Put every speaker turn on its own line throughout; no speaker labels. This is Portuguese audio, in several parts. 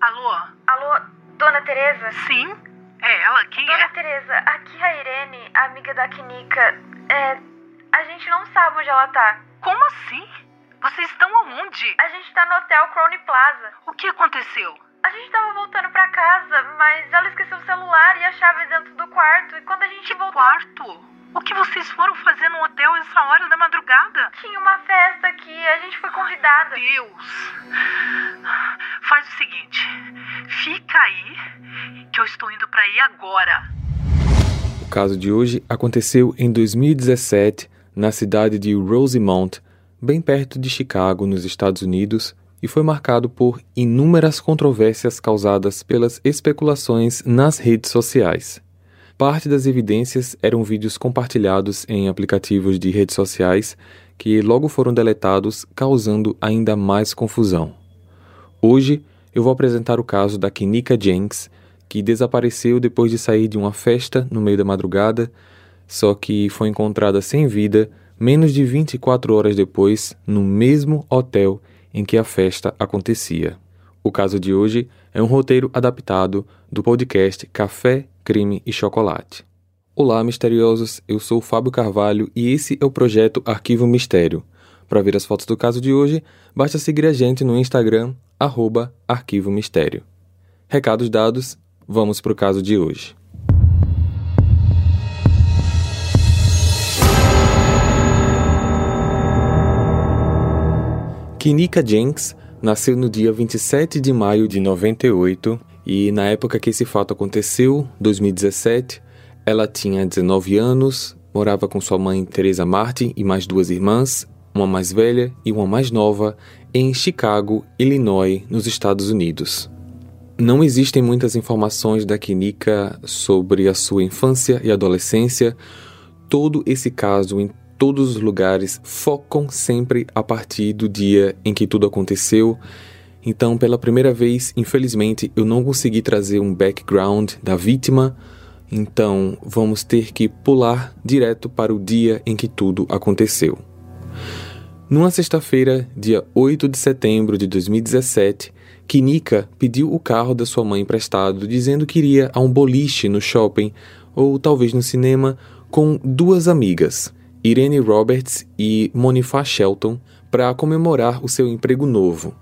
Alô?
Alô, Dona Teresa?
Sim? É ela? Quem
Dona
é?
Teresa, aqui é a Irene, amiga da Kinika. É, a gente não sabe onde ela tá.
Como assim? Vocês estão aonde?
A gente tá no hotel Crowne Plaza.
O que aconteceu?
A gente tava voltando pra casa, mas ela esqueceu o celular e a chave dentro do quarto. E quando a gente
Que
voltou,
quarto? O que vocês foram fazer no hotel essa hora da madrugada?
tinha uma festa que a gente foi convidada.
Deus! Faz o seguinte, fica aí que eu estou indo pra aí agora.
O caso de hoje aconteceu em 2017 na cidade de Rosemont, bem perto de Chicago, nos Estados Unidos, e foi marcado por inúmeras controvérsias causadas pelas especulações nas redes sociais. Parte das evidências eram vídeos compartilhados em aplicativos de redes sociais que logo foram deletados, causando ainda mais confusão. Hoje eu vou apresentar o caso da Kinika Jenks, que desapareceu depois de sair de uma festa no meio da madrugada, só que foi encontrada sem vida menos de 24 horas depois no mesmo hotel em que a festa acontecia. O caso de hoje é um roteiro adaptado do podcast Café, Crime e Chocolate. Olá, misteriosos! Eu sou Fábio Carvalho e esse é o projeto Arquivo Mistério. Para ver as fotos do caso de hoje, basta seguir a gente no Instagram, arroba Arquivo Mistério. Recados dados, vamos para o caso de hoje. Kinika Jenks nasceu no dia 27 de maio de 98 e na época que esse fato aconteceu, 2017, ela tinha 19 anos, morava com sua mãe Teresa Martin e mais duas irmãs, uma mais velha e uma mais nova, em Chicago, Illinois, nos Estados Unidos. Não existem muitas informações da Kinika sobre a sua infância e adolescência. Todo esse caso, todos os lugares, focam sempre a partir do dia em que tudo aconteceu. Então, pela primeira vez, infelizmente, eu não consegui trazer um background da vítima. Então, vamos ter que pular direto para o dia em que tudo aconteceu. Numa sexta-feira, dia 8 de setembro de 2017, Kinika pediu o carro da sua mãe emprestado, dizendo que iria a um boliche no shopping ou talvez no cinema com duas amigas, Irene Roberts e Monifa Shelton, para comemorar o seu emprego novo.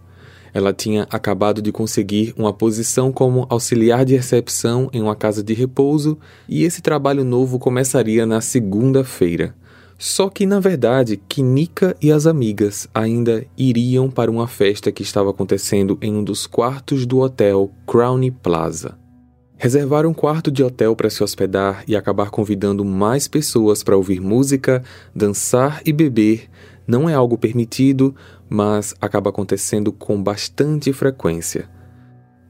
Ela tinha acabado de conseguir uma posição como auxiliar de recepção em uma casa de repouso e esse trabalho novo começaria na segunda-feira. Só que, na verdade, Kinika e as amigas ainda iriam para uma festa que estava acontecendo em um dos quartos do hotel Crown Plaza. Reservar um quarto de hotel para se hospedar e acabar convidando mais pessoas para ouvir música, dançar e beber não é algo permitido, mas acaba acontecendo com bastante frequência.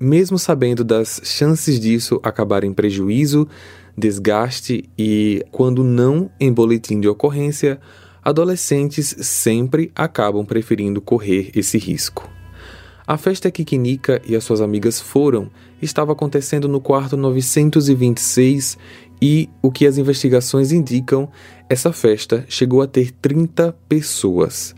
Mesmo sabendo das chances disso acabar em prejuízo, desgaste e, quando não em boletim de ocorrência, adolescentes sempre acabam preferindo correr esse risco. A festa que Kinika e as suas amigas foram estava acontecendo no quarto 926 e, o que as investigações indicam, essa festa chegou a ter 30 pessoas.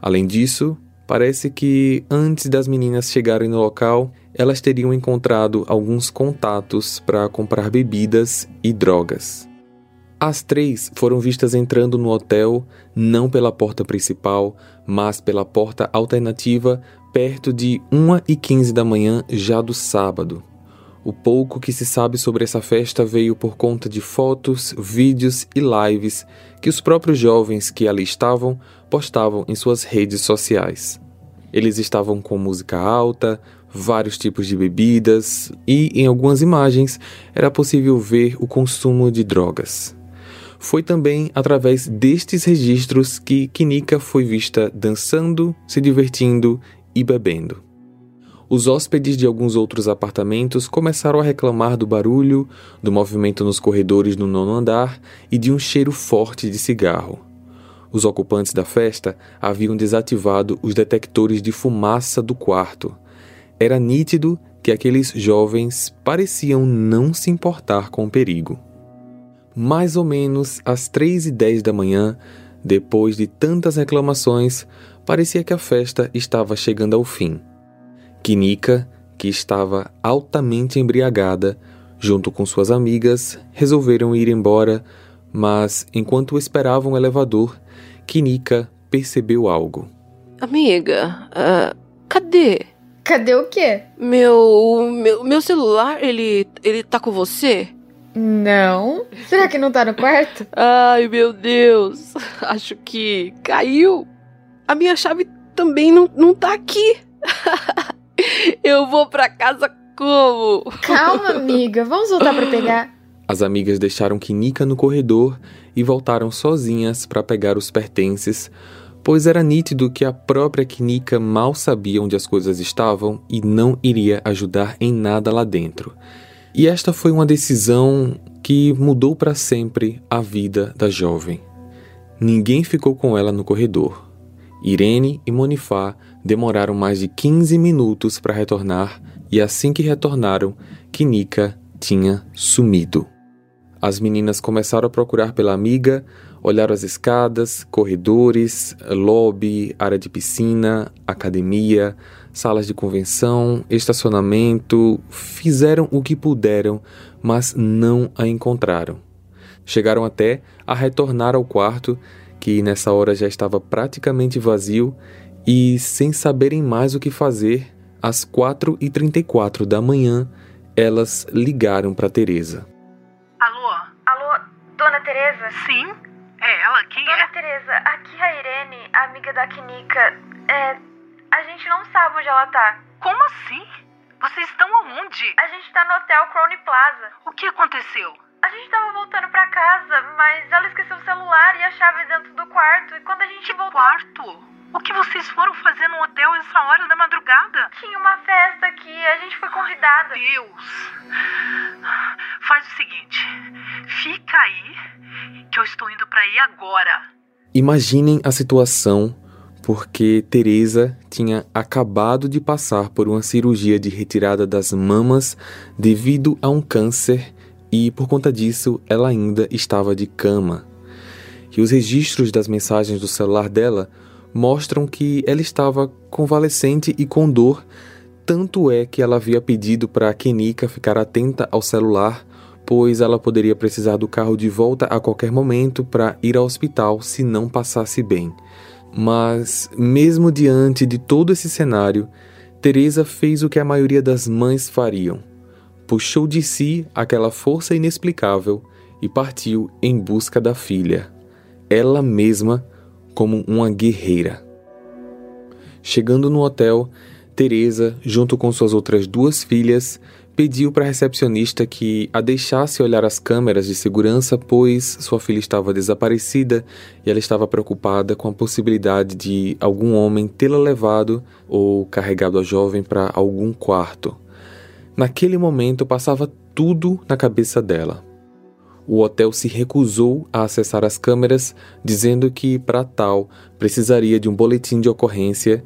Além disso, parece que antes das meninas chegarem no local, elas teriam encontrado alguns contatos para comprar bebidas e drogas. As três foram vistas entrando no hotel não pela porta principal, mas pela porta alternativa perto de 1h15 da manhã já do sábado. O pouco que se sabe sobre essa festa veio por conta de fotos, vídeos e lives que os próprios jovens que ali estavam postavam em suas redes sociais. Eles estavam com música alta, vários tipos de bebidas e, em algumas imagens, era possível ver o consumo de drogas. Foi também através destes registros que Kinika foi vista dançando, se divertindo e bebendo. Os hóspedes de alguns outros apartamentos começaram a reclamar do barulho, do movimento nos corredores no nono andar e de um cheiro forte de cigarro. Os ocupantes da festa haviam desativado os detectores de fumaça do quarto. Era nítido que aqueles jovens pareciam não se importar com o perigo. Mais ou menos às três e dez da manhã, depois de tantas reclamações, parecia que a festa estava chegando ao fim. Kinika, que estava altamente embriagada, junto com suas amigas, resolveram ir embora, mas enquanto esperavam o elevador, Kinika percebeu algo.
Amiga, uh, cadê?
Cadê o quê?
Meu, meu. Meu celular, ele. ele tá com você?
Não. Será que não tá no quarto?
Ai, meu Deus. Acho que caiu. A minha chave também não, não tá aqui. Eu vou pra casa como?
Calma, amiga. Vamos voltar para pegar.
As amigas deixaram Kinika no corredor e voltaram sozinhas para pegar os pertences, pois era nítido que a própria Kinika mal sabia onde as coisas estavam e não iria ajudar em nada lá dentro. E esta foi uma decisão que mudou para sempre a vida da jovem. Ninguém ficou com ela no corredor. Irene e Monifá demoraram mais de 15 minutos para retornar e assim que retornaram, Kinika tinha sumido. As meninas começaram a procurar pela amiga, olharam as escadas, corredores, lobby, área de piscina, academia, salas de convenção, estacionamento, fizeram o que puderam, mas não a encontraram. Chegaram até a retornar ao quarto, que nessa hora já estava praticamente vazio, e sem saberem mais o que fazer, às 4h34 da manhã, elas ligaram para Teresa.
Alô?
Alô, Dona Teresa?
Sim? É ela? Quem
Dona
é?
Teresa, aqui é a Irene, amiga da Kinika. É, a gente não sabe onde ela tá.
Como assim? Vocês estão aonde?
A gente tá no hotel Crowley Plaza.
O que aconteceu?
A gente tava voltando pra casa, mas ela esqueceu o celular e a chave dentro do quarto. E quando a gente
Que
voltou,
quarto? O que vocês foram fazer no hotel essa hora da madrugada?
tinha uma festa aqui. A gente foi convidada.
Deus! Faz o seguinte: fica aí, que eu estou indo pra aí agora.
Imaginem a situação porque Teresa tinha acabado de passar por uma cirurgia de retirada das mamas devido a um câncer e por conta disso ela ainda estava de cama. E os registros das mensagens do celular dela mostram que ela estava convalescente e com dor, tanto é que ela havia pedido para Kenika ficar atenta ao celular, pois ela poderia precisar do carro de volta a qualquer momento para ir ao hospital se não passasse bem. Mas, mesmo diante de todo esse cenário, Teresa fez o que a maioria das mães fariam. Puxou de si aquela força inexplicável e partiu em busca da filha. Ela mesma como uma guerreira. Chegando no hotel, Teresa, junto com suas outras duas filhas, pediu para a recepcionista que a deixasse olhar as câmeras de segurança, pois sua filha estava desaparecida e ela estava preocupada com a possibilidade de algum homem tê-la levado ou carregado a jovem para algum quarto. Naquele momento passava tudo na cabeça dela. O hotel se recusou a acessar as câmeras, dizendo que, para tal, precisaria de um boletim de ocorrência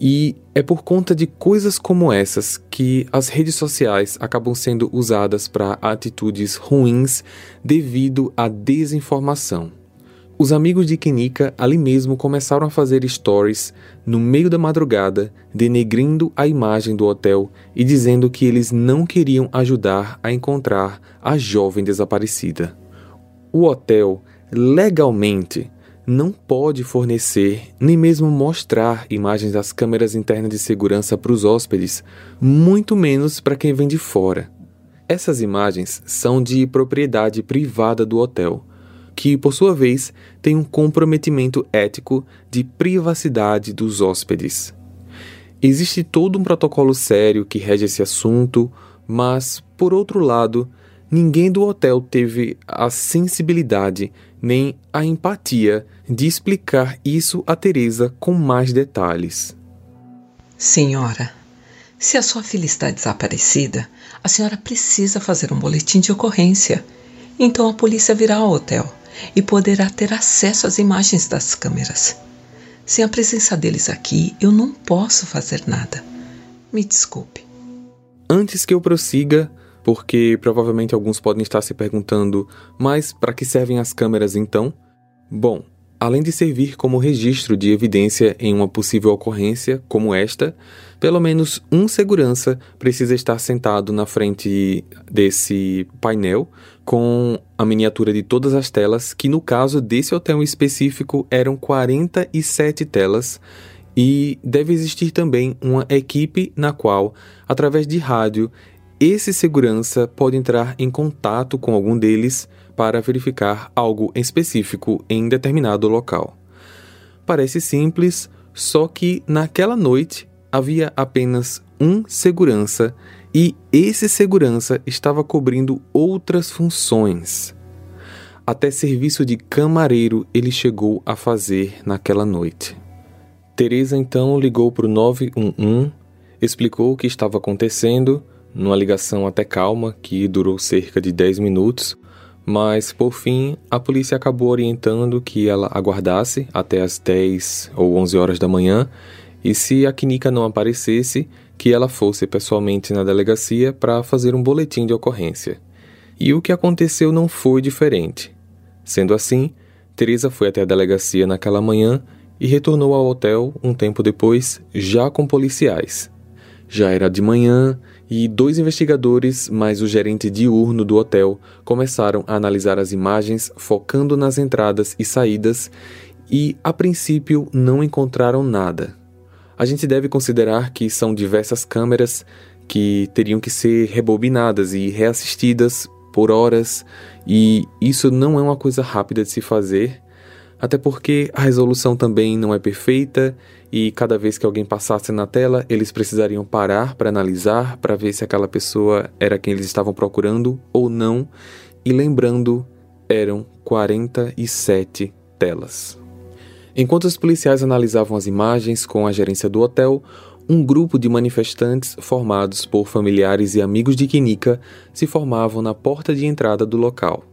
e é por conta de coisas como essas que as redes sociais acabam sendo usadas para atitudes ruins devido à desinformação. Os amigos de Kenika ali mesmo começaram a fazer stories no meio da madrugada, denegrindo a imagem do hotel e dizendo que eles não queriam ajudar a encontrar a jovem desaparecida. O hotel, legalmente, não pode fornecer nem mesmo mostrar imagens das câmeras internas de segurança para os hóspedes, muito menos para quem vem de fora. Essas imagens são de propriedade privada do hotel que, por sua vez, tem um comprometimento ético de privacidade dos hóspedes. Existe todo um protocolo sério que rege esse assunto, mas, por outro lado, ninguém do hotel teve a sensibilidade nem a empatia de explicar isso a Teresa com mais detalhes.
Senhora, se a sua filha está desaparecida, a senhora precisa fazer um boletim de ocorrência. Então a polícia virá ao hotel e poderá ter acesso às imagens das câmeras. Sem a presença deles aqui, eu não posso fazer nada. Me desculpe.
Antes que eu prossiga, porque provavelmente alguns podem estar se perguntando, mas para que servem as câmeras então? Bom, Além de servir como registro de evidência em uma possível ocorrência como esta, pelo menos um segurança precisa estar sentado na frente desse painel com a miniatura de todas as telas, que no caso desse hotel específico eram 47 telas, e deve existir também uma equipe na qual, através de rádio, esse segurança pode entrar em contato com algum deles para verificar algo específico em determinado local. Parece simples, só que naquela noite havia apenas um segurança e esse segurança estava cobrindo outras funções. Até serviço de camareiro ele chegou a fazer naquela noite. Teresa então ligou para o 911, explicou o que estava acontecendo, numa ligação até calma que durou cerca de 10 minutos, mas por fim a polícia acabou orientando que ela aguardasse até as 10 ou 11 horas da manhã e se a Kinika não aparecesse, que ela fosse pessoalmente na delegacia para fazer um boletim de ocorrência. E o que aconteceu não foi diferente. Sendo assim, Teresa foi até a delegacia naquela manhã e retornou ao hotel um tempo depois, já com policiais. Já era de manhã e dois investigadores, mais o gerente diurno do hotel, começaram a analisar as imagens, focando nas entradas e saídas, e a princípio não encontraram nada. A gente deve considerar que são diversas câmeras que teriam que ser rebobinadas e reassistidas por horas, e isso não é uma coisa rápida de se fazer, até porque a resolução também não é perfeita e cada vez que alguém passasse na tela, eles precisariam parar para analisar, para ver se aquela pessoa era quem eles estavam procurando ou não. E lembrando, eram 47 telas. Enquanto os policiais analisavam as imagens com a gerência do hotel, um grupo de manifestantes formados por familiares e amigos de Kinika se formavam na porta de entrada do local.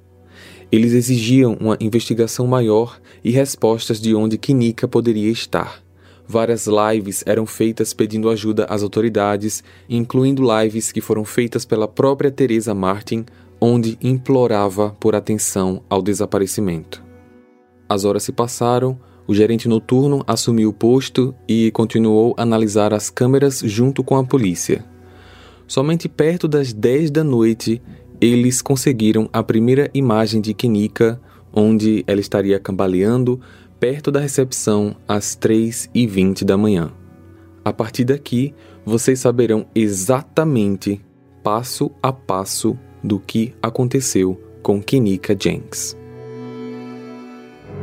Eles exigiam uma investigação maior e respostas de onde Kinika poderia estar. Várias lives eram feitas pedindo ajuda às autoridades, incluindo lives que foram feitas pela própria Teresa Martin, onde implorava por atenção ao desaparecimento. As horas se passaram, o gerente noturno assumiu o posto e continuou a analisar as câmeras junto com a polícia. Somente perto das 10 da noite eles conseguiram a primeira imagem de Kenika, onde ela estaria cambaleando perto da recepção às 3h20 da manhã. A partir daqui, vocês saberão exatamente, passo a passo, do que aconteceu com Kenika Jenks.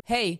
Hey!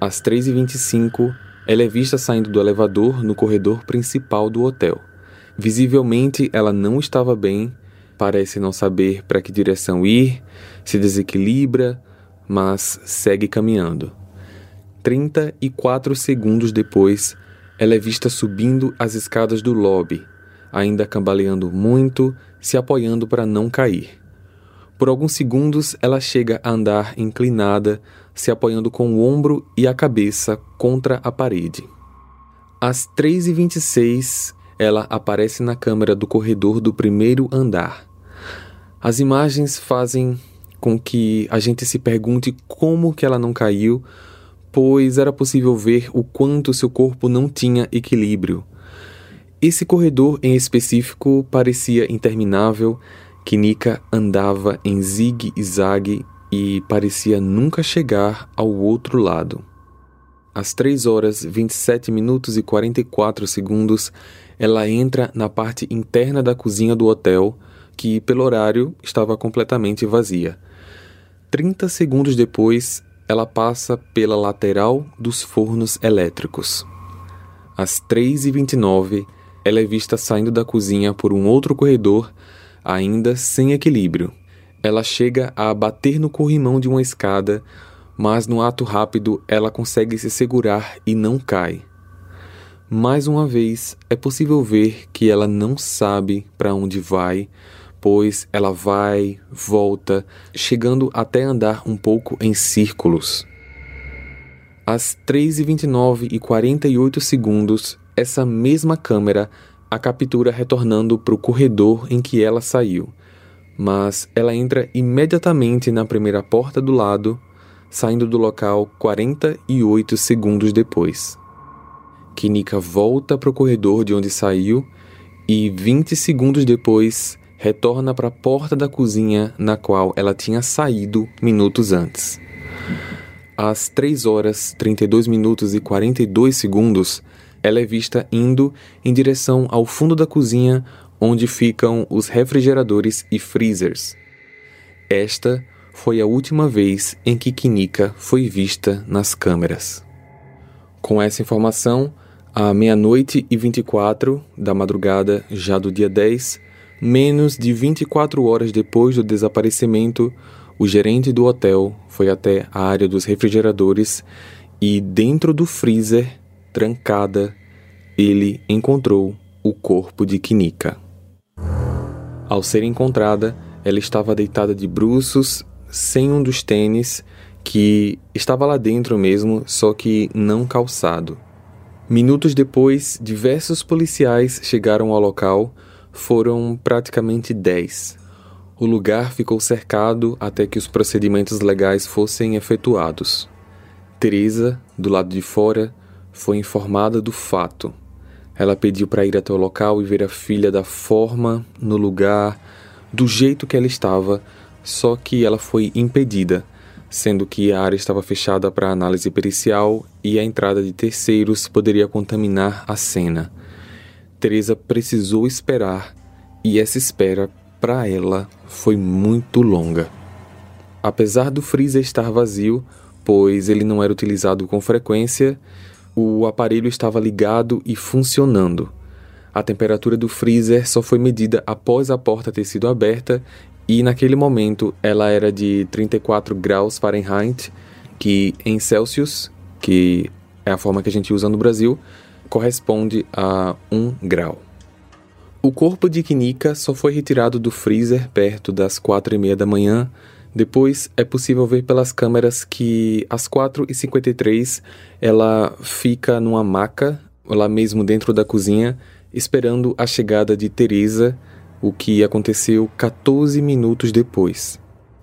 Às 3h25, ela é vista saindo do elevador no corredor principal do hotel. Visivelmente, ela não estava bem, parece não saber para que direção ir, se desequilibra, mas segue caminhando. 34 segundos depois, ela é vista subindo as escadas do lobby, ainda cambaleando muito, se apoiando para não cair. Por alguns segundos, ela chega a andar inclinada, se apoiando com o ombro e a cabeça contra a parede. Às 3h26, ela aparece na câmera do corredor do primeiro andar. As imagens fazem com que a gente se pergunte como que ela não caiu, pois era possível ver o quanto seu corpo não tinha equilíbrio. Esse corredor em específico parecia interminável, que Nika andava em zigue-zague e parecia nunca chegar ao outro lado. Às 3 horas 27 minutos e 44 segundos, ela entra na parte interna da cozinha do hotel, que pelo horário estava completamente vazia. 30 segundos depois, ela passa pela lateral dos fornos elétricos. Às 3h29, ela é vista saindo da cozinha por um outro corredor, ainda sem equilíbrio. Ela chega a bater no corrimão de uma escada, mas no ato rápido ela consegue se segurar e não cai. Mais uma vez, é possível ver que ela não sabe para onde vai, pois ela vai, volta, chegando até andar um pouco em círculos. Às 3h29 e 48 segundos, essa mesma câmera a captura retornando para o corredor em que ela saiu, mas ela entra imediatamente na primeira porta do lado, saindo do local 48 segundos depois. Kinika volta para o corredor de onde saiu e 20 segundos depois retorna para a porta da cozinha na qual ela tinha saído minutos antes. Às 3 horas 32 minutos e 42 segundos, ela é vista indo em direção ao fundo da cozinha onde ficam os refrigeradores e freezers. Esta foi a última vez em que Kinika foi vista nas câmeras. Com essa informação, à meia-noite e 24 da madrugada já do dia 10, menos de 24 horas depois do desaparecimento, o gerente do hotel foi até a área dos refrigeradores e, dentro do freezer, trancada, ele encontrou o corpo de Kinika. Ao ser encontrada, ela estava deitada de bruços, sem um dos tênis, que estava lá dentro mesmo, só que não calçado. Minutos depois, diversos policiais chegaram ao local, foram praticamente dez. O lugar ficou cercado até que os procedimentos legais fossem efetuados. Teresa, do lado de fora, foi informada do fato. Ela pediu para ir até o local e ver a filha da forma, no lugar, do jeito que ela estava, só que ela foi impedida sendo que a área estava fechada para análise pericial e a entrada de terceiros poderia contaminar a cena. Teresa precisou esperar e essa espera para ela foi muito longa. Apesar do freezer estar vazio, pois ele não era utilizado com frequência, o aparelho estava ligado e funcionando. A temperatura do freezer só foi medida após a porta ter sido aberta e naquele momento ela era de 34 graus Fahrenheit, que em Celsius, que é a forma que a gente usa no Brasil, corresponde a 1 grau. O corpo de Kinika só foi retirado do freezer perto das quatro e meia da manhã. Depois é possível ver pelas câmeras que às 4h53 ela fica numa maca, lá mesmo dentro da cozinha, esperando a chegada de Teresa, o que aconteceu 14 minutos depois.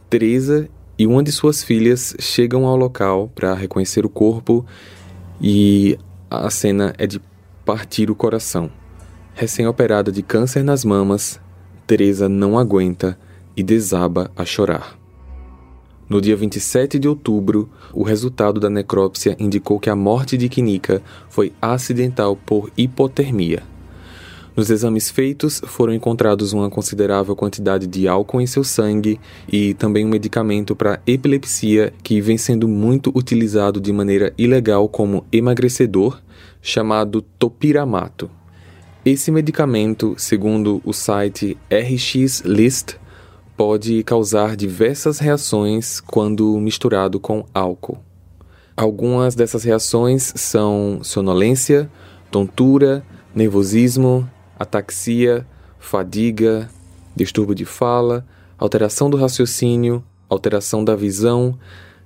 Teresa e uma de suas filhas chegam ao local para reconhecer o corpo e a cena é de partir o coração. Recém-operada de câncer nas mamas, Teresa não aguenta e desaba a chorar. No dia 27 de outubro, o resultado da necrópsia indicou que a morte de Kinika foi acidental por hipotermia. Nos exames feitos, foram encontrados uma considerável quantidade de álcool em seu sangue e também um medicamento para epilepsia que vem sendo muito utilizado de maneira ilegal como emagrecedor, chamado topiramato. Esse medicamento, segundo o site RX List, pode causar diversas reações quando misturado com álcool. Algumas dessas reações são sonolência, tontura, nervosismo, ataxia, fadiga, distúrbio de fala, alteração do raciocínio, alteração da visão,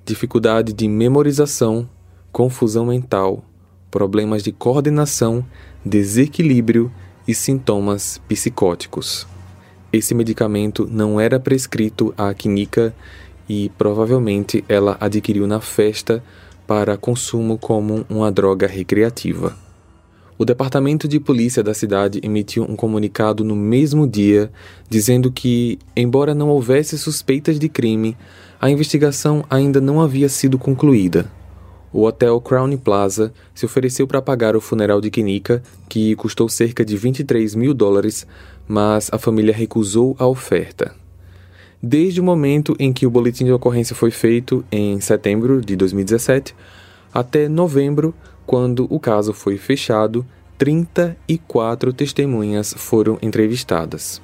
dificuldade de memorização, confusão mental, problemas de coordenação, desequilíbrio e sintomas psicóticos. Esse medicamento não era prescrito à Kinika e provavelmente ela adquiriu na festa para consumo como uma droga recreativa. O departamento de polícia da cidade emitiu um comunicado no mesmo dia dizendo que, embora não houvesse suspeitas de crime, a investigação ainda não havia sido concluída. O hotel Crown Plaza se ofereceu para pagar o funeral de Kinika, que custou cerca de 23 mil dólares, mas a família recusou a oferta. Desde o momento em que o boletim de ocorrência foi feito, em setembro de 2017, até novembro, quando o caso foi fechado, 34 testemunhas foram entrevistadas.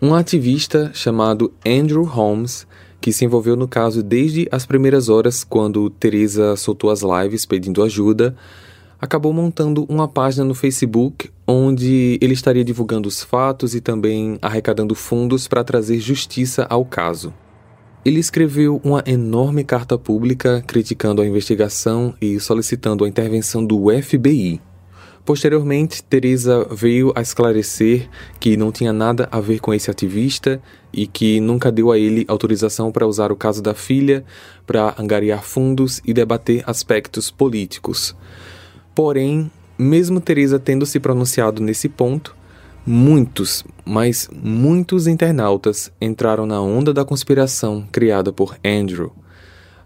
Um ativista chamado Andrew Holmes, que se envolveu no caso desde as primeiras horas, quando Teresa soltou as lives pedindo ajuda, acabou montando uma página no Facebook onde ele estaria divulgando os fatos e também arrecadando fundos para trazer justiça ao caso. Ele escreveu uma enorme carta pública criticando a investigação e solicitando a intervenção do FBI. Posteriormente, Teresa veio a esclarecer que não tinha nada a ver com esse ativista e que nunca deu a ele autorização para usar o caso da filha para angariar fundos e debater aspectos políticos. Porém, mesmo Teresa tendo se pronunciado nesse ponto, muitos, mas muitos internautas entraram na onda da conspiração criada por Andrew.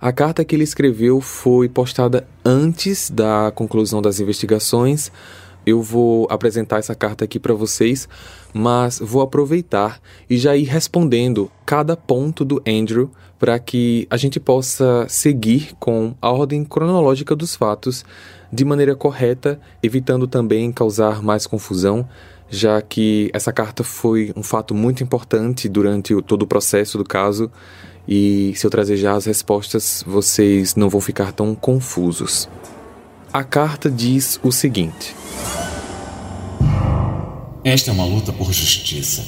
A carta que ele escreveu foi postada antes da conclusão das investigações. Eu vou apresentar essa carta aqui para vocês, mas vou aproveitar e já ir respondendo cada ponto do Andrew para que a gente possa seguir com a ordem cronológica dos fatos de maneira correta, evitando também causar mais confusão, já que essa carta foi um fato muito importante durante todo o processo do caso. E se eu trazer já as respostas, vocês não vão ficar tão confusos. A carta diz o seguinte:
Esta é uma luta por justiça.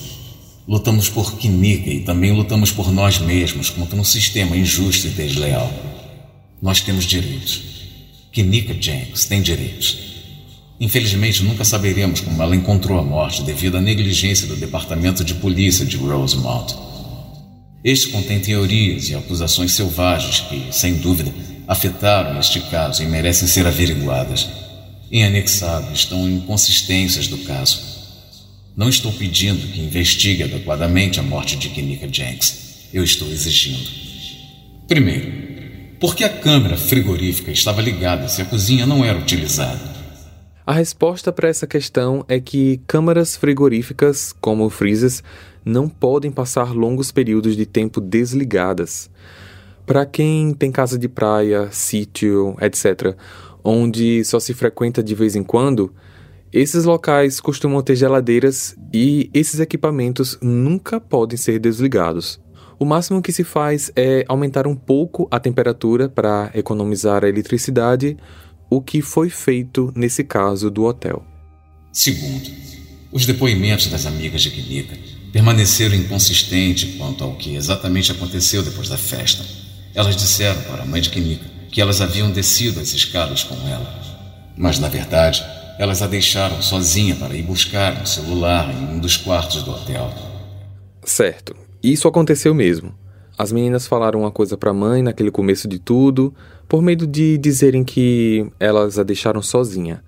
Lutamos por Kinika e também lutamos por nós mesmos contra um sistema injusto e desleal. Nós temos direitos. Kinika Jenks tem direitos. Infelizmente, nunca saberemos como ela encontrou a morte devido à negligência do Departamento de Polícia de Rosemont. Este contém teorias e acusações selvagens que, sem dúvida, afetaram este caso e merecem ser averiguadas. Em anexado estão inconsistências do caso. Não estou pedindo que investigue adequadamente a morte de Kinika Jenks. Eu estou exigindo. Primeiro, por que a câmera frigorífica estava ligada se a cozinha não era utilizada?
A resposta para essa questão é que câmaras frigoríficas, como freezers, não podem passar longos períodos de tempo desligadas. Para quem tem casa de praia, sítio, etc., onde só se frequenta de vez em quando, esses locais costumam ter geladeiras e esses equipamentos nunca podem ser desligados. O máximo que se faz é aumentar um pouco a temperatura para economizar a eletricidade, o que foi feito nesse caso do hotel.
Segundo, os depoimentos das amigas de Kinika permaneceram inconsistentes quanto ao que exatamente aconteceu depois da festa. Elas disseram para a mãe de Kinika que elas haviam descido as escadas com ela. Mas, na verdade, elas a deixaram sozinha para ir buscar um celular em um dos quartos do hotel.
Certo. Isso aconteceu mesmo. As meninas falaram uma coisa para a mãe naquele começo de tudo, por medo de dizerem que elas a deixaram sozinha.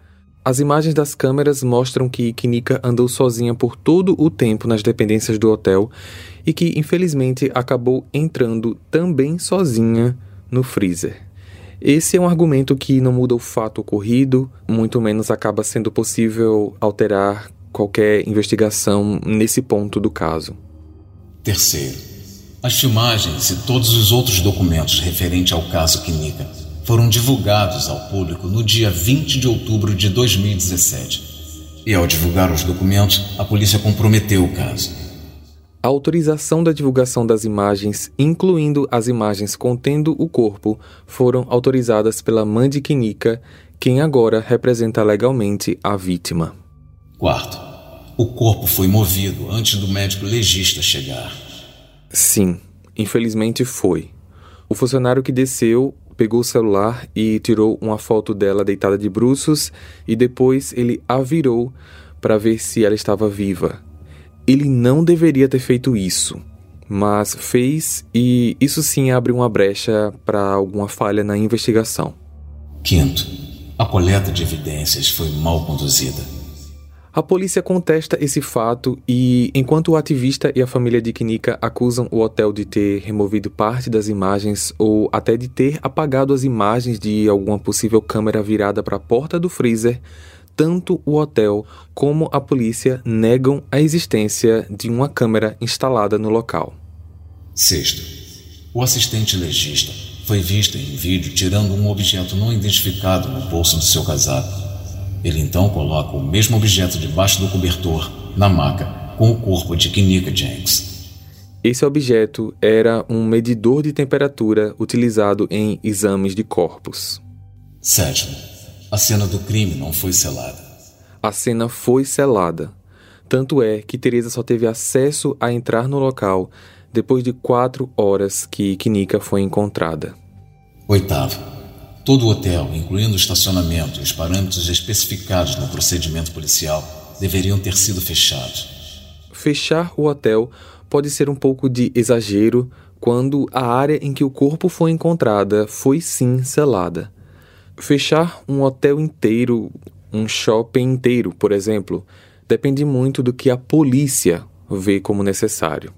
As imagens das câmeras mostram que Kinika andou sozinha por todo o tempo nas dependências do hotel e que, infelizmente, acabou entrando também sozinha no freezer. Esse é um argumento que não muda o fato ocorrido, muito menos acaba sendo possível alterar qualquer investigação nesse ponto do caso.
Terceiro, as filmagens e todos os outros documentos referentes ao caso Kinika foram divulgados ao público no dia 20 de outubro de 2017. E ao divulgar os documentos, a polícia comprometeu o caso.
A autorização da divulgação das imagens, incluindo as imagens contendo o corpo, foram autorizadas pela mãe de Kinika, quem agora representa legalmente a vítima.
Quarto, o corpo foi movido antes do médico legista chegar.
Sim, infelizmente foi. O funcionário que desceu pegou o celular e tirou uma foto dela deitada de bruços e depois ele a virou para ver se ela estava viva. Ele não deveria ter feito isso, mas fez e isso sim abre uma brecha para alguma falha na investigação.
Quinto, a coleta de evidências foi mal conduzida.
A polícia contesta esse fato e, enquanto o ativista e a família de Kinika acusam o hotel de ter removido parte das imagens ou até de ter apagado as imagens de alguma possível câmera virada para a porta do freezer, tanto o hotel como a polícia negam a existência de uma câmera instalada no local.
Sexto, o assistente legista foi visto em vídeo tirando um objeto não identificado no bolso do seu casaco. Ele então coloca o mesmo objeto debaixo do cobertor, na maca, com o corpo de Kinika Jenks.
Esse objeto era um medidor de temperatura utilizado em exames de corpos.
Sétimo, a cena do crime não foi selada.
A cena foi selada. Tanto é que Teresa só teve acesso a entrar no local depois de quatro horas que Kinika foi encontrada.
Oitavo, todo o hotel, incluindo o estacionamento e os parâmetros especificados no procedimento policial, deveriam ter sido fechados.
Fechar o hotel pode ser um pouco de exagero quando a área em que o corpo foi encontrada foi sim selada. Fechar um hotel inteiro, um shopping inteiro, por exemplo, depende muito do que a polícia vê como necessário.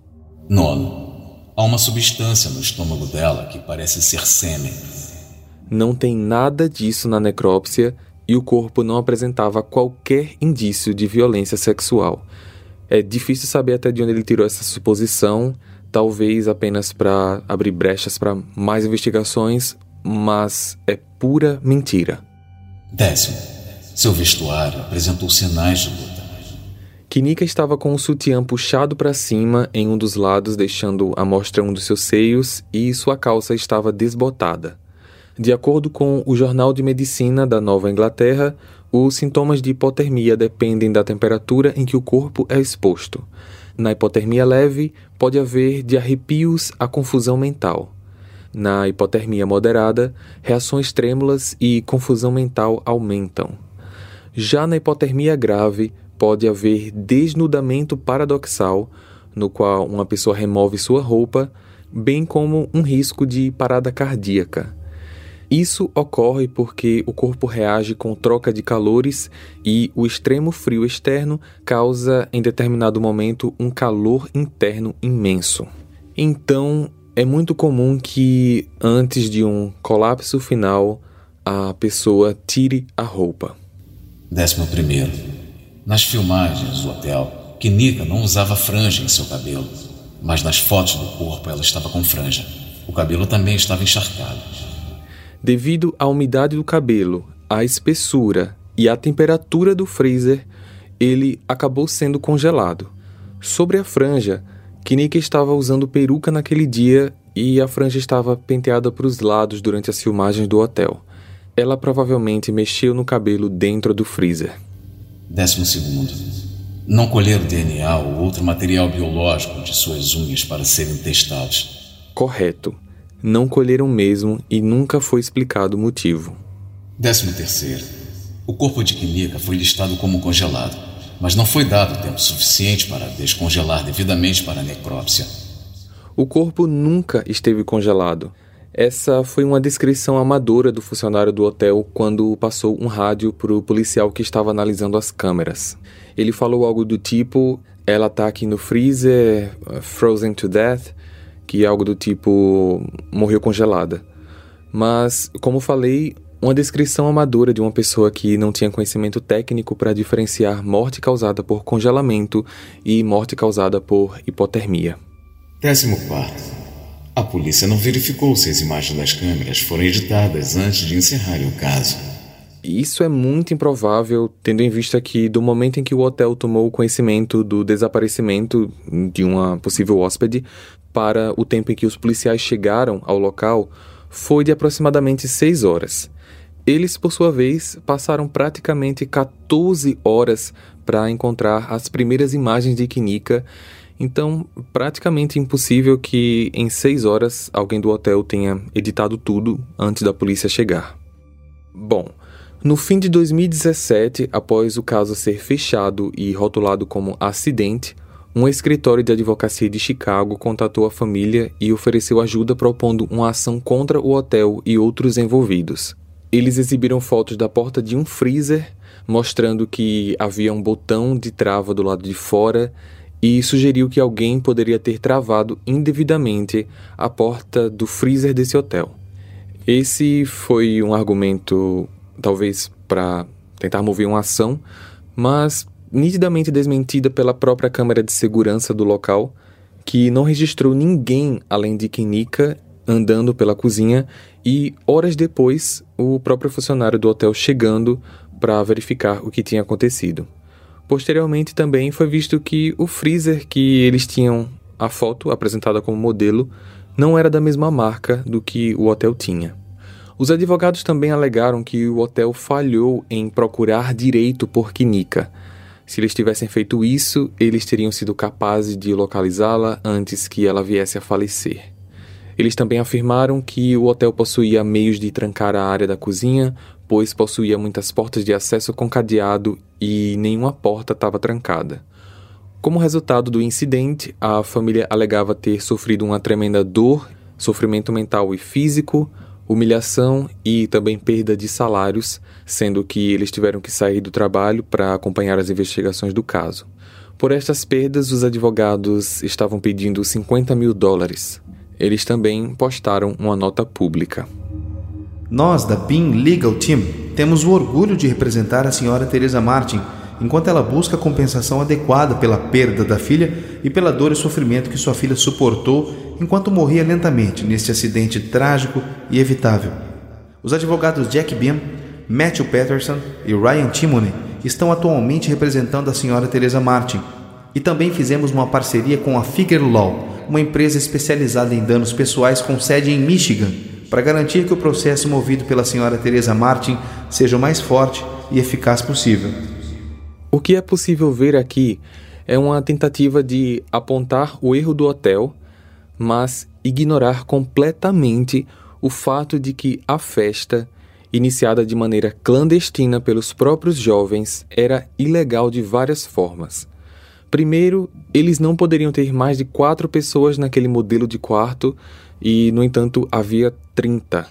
Nono, há uma substância no estômago dela que parece ser sêmen.
Não tem nada disso na necrópsia e o corpo não apresentava qualquer indício de violência sexual. É difícil saber até de onde ele tirou essa suposição, talvez apenas para abrir brechas para mais investigações, mas é pura mentira.
Décimo, seu vestuário apresentou sinais de luta.
Kinika estava com o sutiã puxado para cima em um dos lados, deixando à mostra um dos seus seios, e sua calça estava desbotada. De acordo com o Jornal de Medicina da Nova Inglaterra, os sintomas de hipotermia dependem da temperatura em que o corpo é exposto. Na hipotermia leve, pode haver de arrepios a confusão mental. Na hipotermia moderada, reações trêmulas e confusão mental aumentam. Já na hipotermia grave, pode haver desnudamento paradoxal, no qual uma pessoa remove sua roupa, bem como um risco de parada cardíaca. Isso ocorre porque o corpo reage com troca de calores e o extremo frio externo causa, em determinado momento, um calor interno imenso. Então, é muito comum que, antes de um colapso final, a pessoa tire a roupa.
Décimo primeiro. Nas filmagens do hotel, Kinika não usava franja em seu cabelo, mas nas fotos do corpo ela estava com franja. O cabelo também estava encharcado.
Devido à umidade do cabelo, à espessura e à temperatura do freezer, ele acabou sendo congelado. Sobre a franja, Kinika estava usando peruca naquele dia e a franja estava penteada para os lados durante as filmagens do hotel. Ela provavelmente mexeu no cabelo dentro do freezer.
Décimo segundo. Não colher DNA ou outro material biológico de suas unhas para serem testados.
Correto. Não colheram mesmo e nunca foi explicado o motivo.
Décimo terceiro. O corpo de Kinika foi listado como congelado, mas não foi dado tempo suficiente para descongelar devidamente para a necrópsia.
O corpo nunca esteve congelado. Essa foi uma descrição amadora do funcionário do hotel quando passou um rádio para o policial que estava analisando as câmeras. Ele falou algo do tipo: ela está aqui no freezer, frozen to death, que é algo do tipo morreu congelada. Mas, como falei, uma descrição amadora de uma pessoa que não tinha conhecimento técnico para diferenciar morte causada por congelamento e morte causada por hipotermia.
Décimo quarto. A polícia não verificou se as imagens das câmeras foram editadas antes de encerrarem o caso.
Isso é muito improvável, tendo em vista que, do momento em que o hotel tomou conhecimento do desaparecimento de uma possível hóspede para o tempo em que os policiais chegaram ao local, foi de aproximadamente seis horas. Eles, por sua vez, passaram praticamente 14 horas para encontrar as primeiras imagens de Kinika então, praticamente impossível que em seis horas alguém do hotel tenha editado tudo antes da polícia chegar. Bom, no fim de 2017, após o caso ser fechado e rotulado como acidente, um escritório de advocacia de Chicago contatou a família e ofereceu ajuda propondo uma ação contra o hotel e outros envolvidos. Eles exibiram fotos da porta de um freezer, mostrando que havia um botão de trava do lado de fora e sugeriu que alguém poderia ter travado indevidamente a porta do freezer desse hotel. Esse foi um argumento, talvez, para tentar mover uma ação, mas nitidamente desmentida pela própria câmera de segurança do local, que não registrou ninguém além de Kenika andando pela cozinha e horas depois o próprio funcionário do hotel chegando para verificar o que tinha acontecido. Posteriormente também foi visto que o freezer que eles tinham a foto apresentada como modelo não era da mesma marca do que o hotel tinha. Os advogados também alegaram que o hotel falhou em procurar direito por Kinika. Se eles tivessem feito isso, eles teriam sido capazes de localizá-la antes que ela viesse a falecer. Eles também afirmaram que o hotel possuía meios de trancar a área da cozinha, pois possuía muitas portas de acesso com cadeado e nenhuma porta estava trancada. Como resultado do incidente, a família alegava ter sofrido uma tremenda dor, sofrimento mental e físico, humilhação e também perda de salários, sendo que eles tiveram que sair do trabalho para acompanhar as investigações do caso. Por estas perdas, os advogados estavam pedindo 50 mil dólares. Eles também postaram uma nota pública.
Nós, da BIM Legal Team, temos o orgulho de representar a senhora Teresa Martin enquanto ela busca a compensação adequada pela perda da filha e pela dor e sofrimento que sua filha suportou enquanto morria lentamente neste acidente trágico e evitável. Os advogados Jack Beam, Matthew Patterson e Ryan Timoney estão atualmente representando a senhora Teresa Martin. E também fizemos uma parceria com a Figure Law, uma empresa especializada em danos pessoais com sede em Michigan, para garantir que o processo movido pela senhora Teresa Martin seja o mais forte e eficaz possível.
O que é possível ver aqui é uma tentativa de apontar o erro do hotel, mas ignorar completamente o fato de que a festa, iniciada de maneira clandestina pelos próprios jovens, era ilegal de várias formas. Primeiro, eles não poderiam ter mais de quatro pessoas naquele modelo de quarto e, no entanto, havia 30.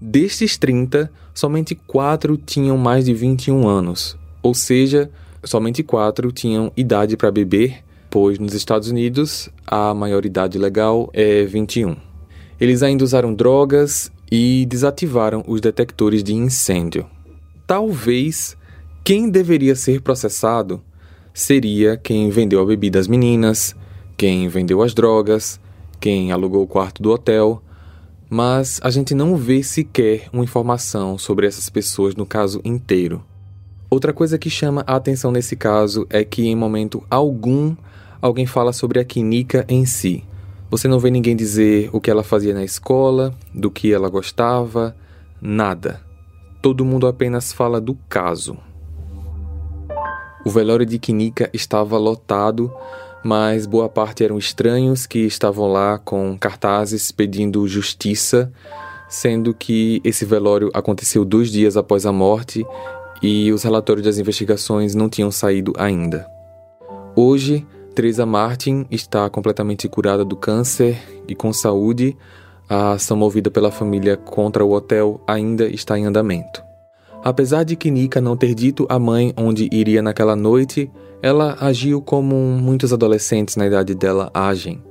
Destes 30, somente quatro tinham mais de 21 anos, ou seja, somente quatro tinham idade para beber, pois nos Estados Unidos a maioridade legal é 21. Eles ainda usaram drogas e desativaram os detectores de incêndio. Talvez quem deveria ser processado seria quem vendeu a bebida às meninas, quem vendeu as drogas, quem alugou o quarto do hotel, mas a gente não vê sequer uma informação sobre essas pessoas no caso inteiro. Outra coisa que chama a atenção nesse caso é que em momento algum alguém fala sobre a Kinika em si. Você não vê ninguém dizer o que ela fazia na escola, do que ela gostava, nada. Todo mundo apenas fala do caso. O velório de Kinika estava lotado, mas boa parte eram estranhos que estavam lá com cartazes pedindo justiça, sendo que esse velório aconteceu dois dias após a morte e os relatórios das investigações não tinham saído ainda. Hoje, Teresa Martin está completamente curada do câncer e com saúde. A ação movida pela família contra o hotel ainda está em andamento. Apesar de Kinika não ter dito à mãe onde iria naquela noite, ela agiu como muitos adolescentes na idade dela agem.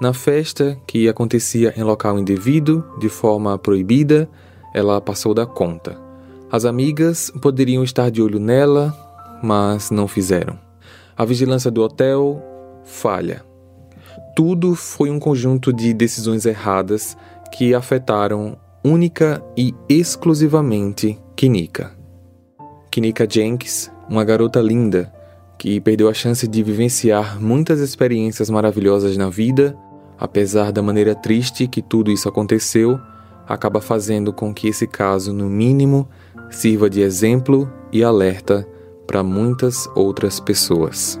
Na festa, que acontecia em local indevido, de forma proibida, ela passou da conta. As amigas poderiam estar de olho nela, mas não fizeram. A vigilância do hotel falha. Tudo foi um conjunto de decisões erradas que afetaram única e exclusivamente Kinika. Kinika Jenks, uma garota linda que perdeu a chance de vivenciar muitas experiências maravilhosas na vida, apesar da maneira triste que tudo isso aconteceu, acaba fazendo com que esse caso, no mínimo, sirva de exemplo e alerta para muitas outras pessoas.